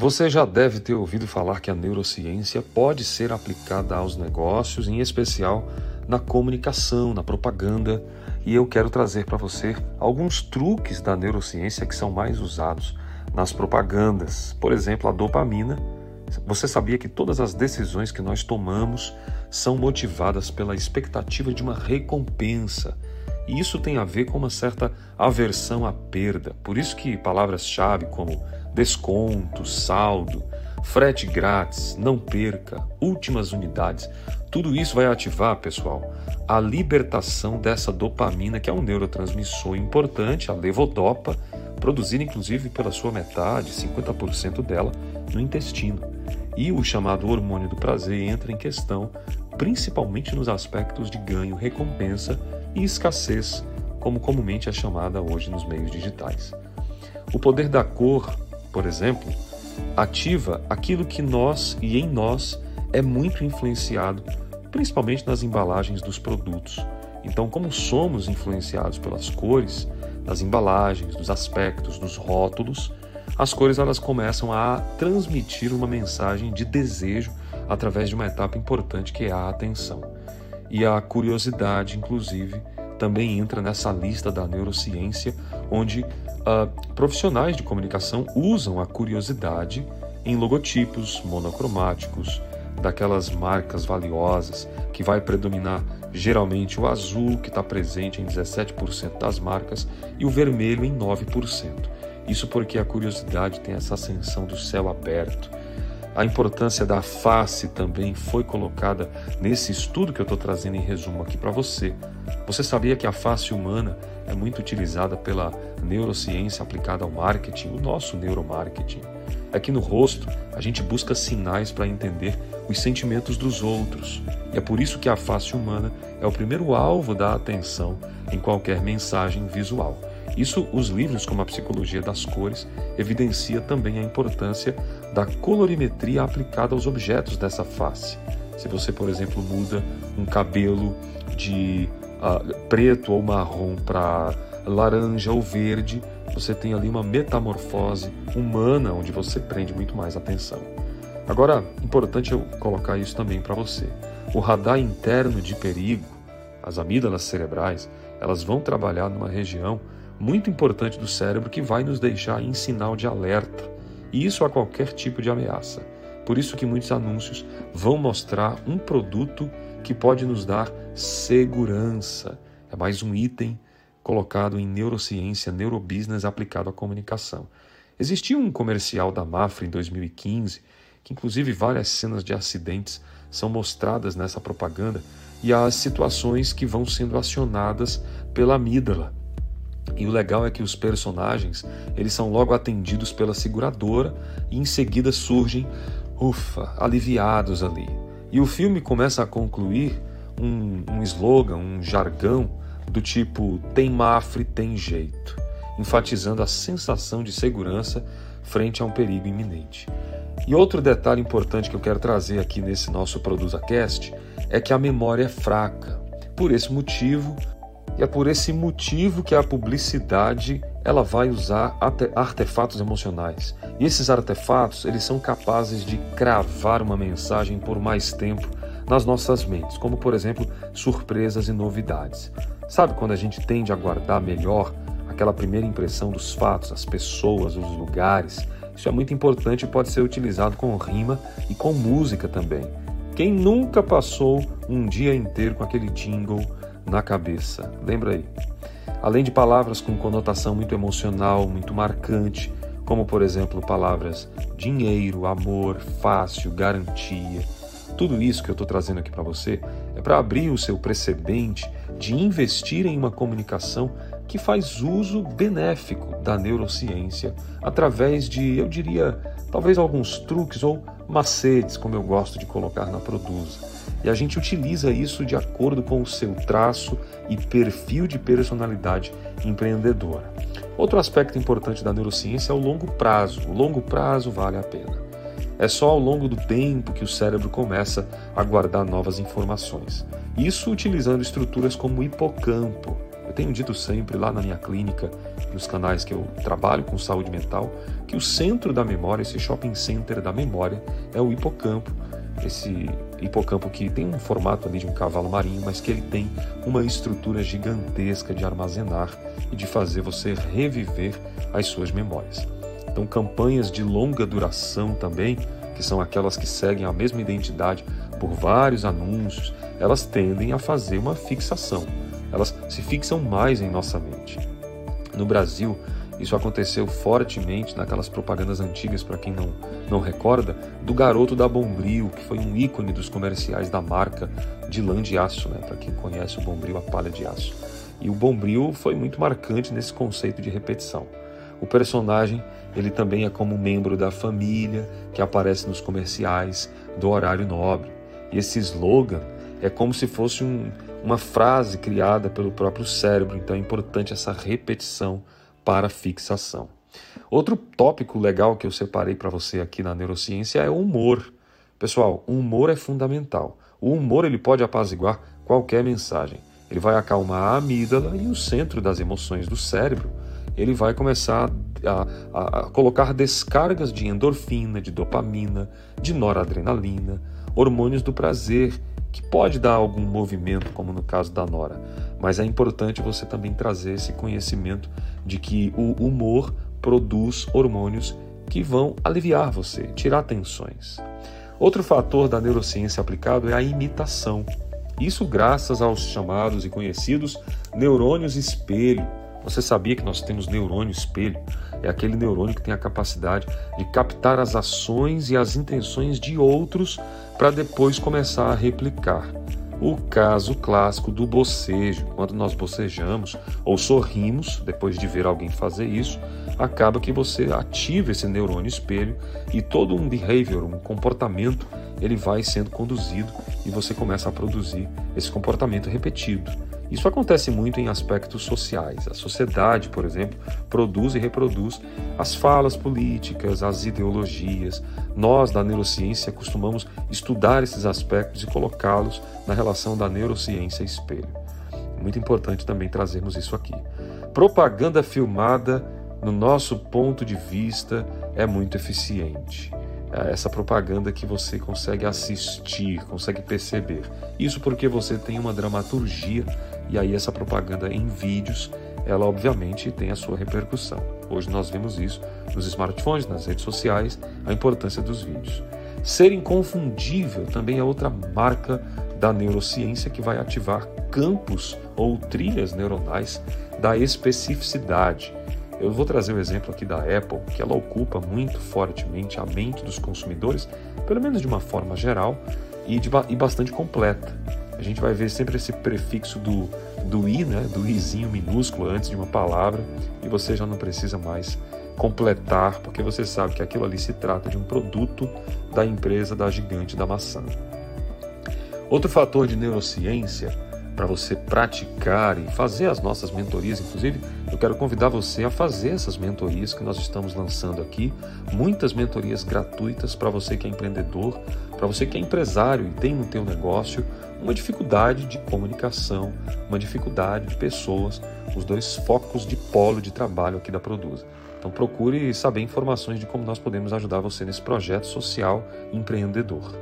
Você já deve ter ouvido falar que a neurociência pode ser aplicada aos negócios, em especial na comunicação, na propaganda, e eu quero trazer para você alguns truques da neurociência que são mais usados nas propagandas. Por exemplo, a dopamina. Você sabia que todas as decisões que nós tomamos são motivadas pela expectativa de uma recompensa? E isso tem a ver com uma certa aversão à perda. Por isso que palavras-chave como desconto, saldo, frete grátis, não perca, últimas unidades. Tudo isso vai ativar, pessoal, a libertação dessa dopamina, que é um neurotransmissor importante, a levodopa, produzida inclusive pela sua metade, 50% dela, no intestino. E o chamado hormônio do prazer entra em questão principalmente nos aspectos de ganho, recompensa e escassez, como comumente é chamada hoje nos meios digitais. O poder da cor por exemplo, ativa aquilo que nós e em nós é muito influenciado, principalmente nas embalagens dos produtos. Então, como somos influenciados pelas cores, das embalagens, dos aspectos, dos rótulos, as cores elas começam a transmitir uma mensagem de desejo através de uma etapa importante que é a atenção. E a curiosidade, inclusive, também entra nessa lista da neurociência, onde uh, profissionais de comunicação usam a curiosidade em logotipos monocromáticos daquelas marcas valiosas que vai predominar geralmente o azul, que está presente em 17% das marcas, e o vermelho em 9%. Isso porque a curiosidade tem essa ascensão do céu aberto, a importância da face também foi colocada nesse estudo que eu estou trazendo em resumo aqui para você. Você sabia que a face humana é muito utilizada pela neurociência aplicada ao marketing, o nosso neuromarketing? Que no rosto a gente busca sinais para entender os sentimentos dos outros. E é por isso que a face humana é o primeiro alvo da atenção em qualquer mensagem visual. Isso, os livros como a Psicologia das Cores evidencia também a importância da colorimetria aplicada aos objetos dessa face. Se você, por exemplo, muda um cabelo de uh, preto ou marrom para laranja ou verde, você tem ali uma metamorfose humana onde você prende muito mais atenção. Agora, importante eu colocar isso também para você. O radar interno de perigo, as amígdalas cerebrais, elas vão trabalhar numa região muito importante do cérebro que vai nos deixar em sinal de alerta, e isso a qualquer tipo de ameaça. Por isso que muitos anúncios vão mostrar um produto que pode nos dar segurança. É mais um item colocado em neurociência, neurobusiness aplicado à comunicação. Existia um comercial da Mafra em 2015, que inclusive várias cenas de acidentes são mostradas nessa propaganda e as situações que vão sendo acionadas pela amígdala. E o legal é que os personagens, eles são logo atendidos pela seguradora e em seguida surgem, ufa, aliviados ali. E o filme começa a concluir um, um slogan, um jargão do tipo tem mafre, tem jeito, enfatizando a sensação de segurança frente a um perigo iminente. E outro detalhe importante que eu quero trazer aqui nesse nosso ProduzaCast é que a memória é fraca. Por esse motivo, e é por esse motivo que a publicidade ela vai usar artefatos emocionais. E esses artefatos, eles são capazes de cravar uma mensagem por mais tempo nas nossas mentes, como por exemplo, surpresas e novidades. Sabe quando a gente tende a guardar melhor aquela primeira impressão dos fatos, as pessoas, os lugares? Isso é muito importante e pode ser utilizado com rima e com música também. Quem nunca passou um dia inteiro com aquele jingle na cabeça. Lembra aí? Além de palavras com conotação muito emocional, muito marcante, como por exemplo palavras dinheiro, amor, fácil, garantia. Tudo isso que eu estou trazendo aqui para você é para abrir o seu precedente de investir em uma comunicação que faz uso benéfico da neurociência através de, eu diria, talvez alguns truques ou macetes, como eu gosto de colocar na Produza. E a gente utiliza isso de acordo com o seu traço e perfil de personalidade empreendedora. Outro aspecto importante da neurociência é o longo prazo. O longo prazo vale a pena. É só ao longo do tempo que o cérebro começa a guardar novas informações. Isso utilizando estruturas como o hipocampo. Eu tenho dito sempre lá na minha clínica, nos canais que eu trabalho com saúde mental, que o centro da memória, esse shopping center da memória, é o hipocampo. Esse hipocampo que tem um formato ali de um cavalo marinho, mas que ele tem uma estrutura gigantesca de armazenar e de fazer você reviver as suas memórias. Então, campanhas de longa duração também, que são aquelas que seguem a mesma identidade por vários anúncios, elas tendem a fazer uma fixação. Elas se fixam mais em nossa mente. No Brasil, isso aconteceu fortemente naquelas propagandas antigas, para quem não, não recorda, do garoto da Bombril, que foi um ícone dos comerciais da marca de lã de aço, né? para quem conhece o Bombril, a palha de aço. E o Bombril foi muito marcante nesse conceito de repetição. O personagem, ele também é como membro da família que aparece nos comerciais do horário nobre. E esse slogan é como se fosse um, uma frase criada pelo próprio cérebro, então é importante essa repetição para fixação. Outro tópico legal que eu separei para você aqui na neurociência é o humor. Pessoal, o humor é fundamental. O humor ele pode apaziguar qualquer mensagem. Ele vai acalmar a amígdala e o centro das emoções do cérebro. Ele vai começar a, a, a colocar descargas de endorfina, de dopamina, de noradrenalina, hormônios do prazer, que pode dar algum movimento, como no caso da Nora. Mas é importante você também trazer esse conhecimento de que o humor produz hormônios que vão aliviar você, tirar tensões. Outro fator da neurociência aplicado é a imitação. Isso graças aos chamados e conhecidos neurônios espelho. Você sabia que nós temos neurônio espelho? É aquele neurônio que tem a capacidade de captar as ações e as intenções de outros para depois começar a replicar. O caso clássico do bocejo, quando nós bocejamos ou sorrimos depois de ver alguém fazer isso, acaba que você ativa esse neurônio espelho e todo um behavior, um comportamento, ele vai sendo conduzido e você começa a produzir esse comportamento repetido. Isso acontece muito em aspectos sociais. A sociedade, por exemplo, produz e reproduz as falas políticas, as ideologias. Nós, da neurociência, costumamos estudar esses aspectos e colocá-los na relação da neurociência espelho. É muito importante também trazermos isso aqui. Propaganda filmada, no nosso ponto de vista, é muito eficiente é essa propaganda que você consegue assistir, consegue perceber. Isso porque você tem uma dramaturgia e aí essa propaganda em vídeos, ela obviamente tem a sua repercussão. Hoje nós vemos isso nos smartphones, nas redes sociais, a importância dos vídeos. Ser inconfundível também é outra marca da neurociência que vai ativar campos ou trilhas neuronais da especificidade. Eu vou trazer o exemplo aqui da Apple, que ela ocupa muito fortemente a mente dos consumidores, pelo menos de uma forma geral, e, de, e bastante completa a gente vai ver sempre esse prefixo do, do i, né, do izinho minúsculo antes de uma palavra, e você já não precisa mais completar, porque você sabe que aquilo ali se trata de um produto da empresa da gigante da maçã. Outro fator de neurociência para você praticar e fazer as nossas mentorias, inclusive, eu quero convidar você a fazer essas mentorias que nós estamos lançando aqui, muitas mentorias gratuitas para você que é empreendedor, para você que é empresário e tem no teu negócio uma dificuldade de comunicação, uma dificuldade de pessoas, os dois focos de polo de trabalho aqui da Produza. Então procure saber informações de como nós podemos ajudar você nesse projeto social empreendedor.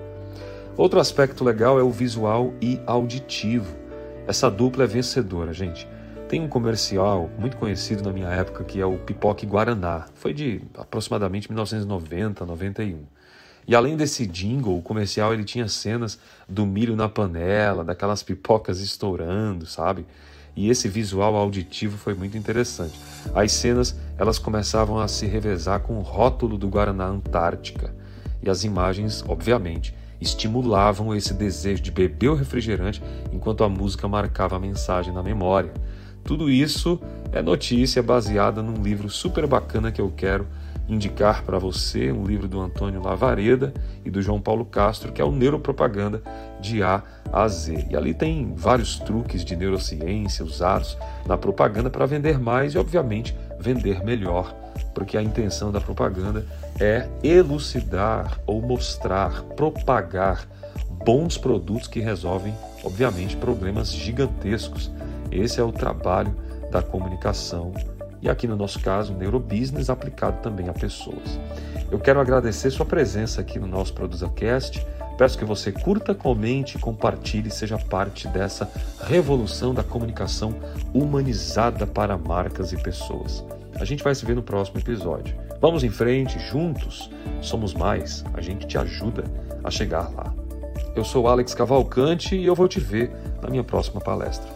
Outro aspecto legal é o visual e auditivo. Essa dupla é vencedora, gente. Tem um comercial muito conhecido na minha época que é o Pipoque Guaraná. Foi de aproximadamente 1990, 91. E além desse jingle, o comercial ele tinha cenas do milho na panela, daquelas pipocas estourando, sabe? E esse visual auditivo foi muito interessante. As cenas elas começavam a se revezar com o rótulo do Guaraná Antártica. E as imagens, obviamente, estimulavam esse desejo de beber o refrigerante enquanto a música marcava a mensagem na memória. Tudo isso é notícia baseada num livro super bacana que eu quero indicar para você um livro do Antônio Lavareda e do João Paulo Castro, que é o Neuropropaganda de A a Z. E ali tem vários truques de neurociência usados na propaganda para vender mais e, obviamente, vender melhor, porque a intenção da propaganda é elucidar ou mostrar, propagar bons produtos que resolvem, obviamente, problemas gigantescos. Esse é o trabalho da comunicação e aqui no nosso caso, neurobusiness aplicado também a pessoas. Eu quero agradecer sua presença aqui no nosso ProduzaCast. Peço que você curta, comente, compartilhe e seja parte dessa revolução da comunicação humanizada para marcas e pessoas. A gente vai se ver no próximo episódio. Vamos em frente, juntos, somos mais, a gente te ajuda a chegar lá. Eu sou Alex Cavalcante e eu vou te ver na minha próxima palestra.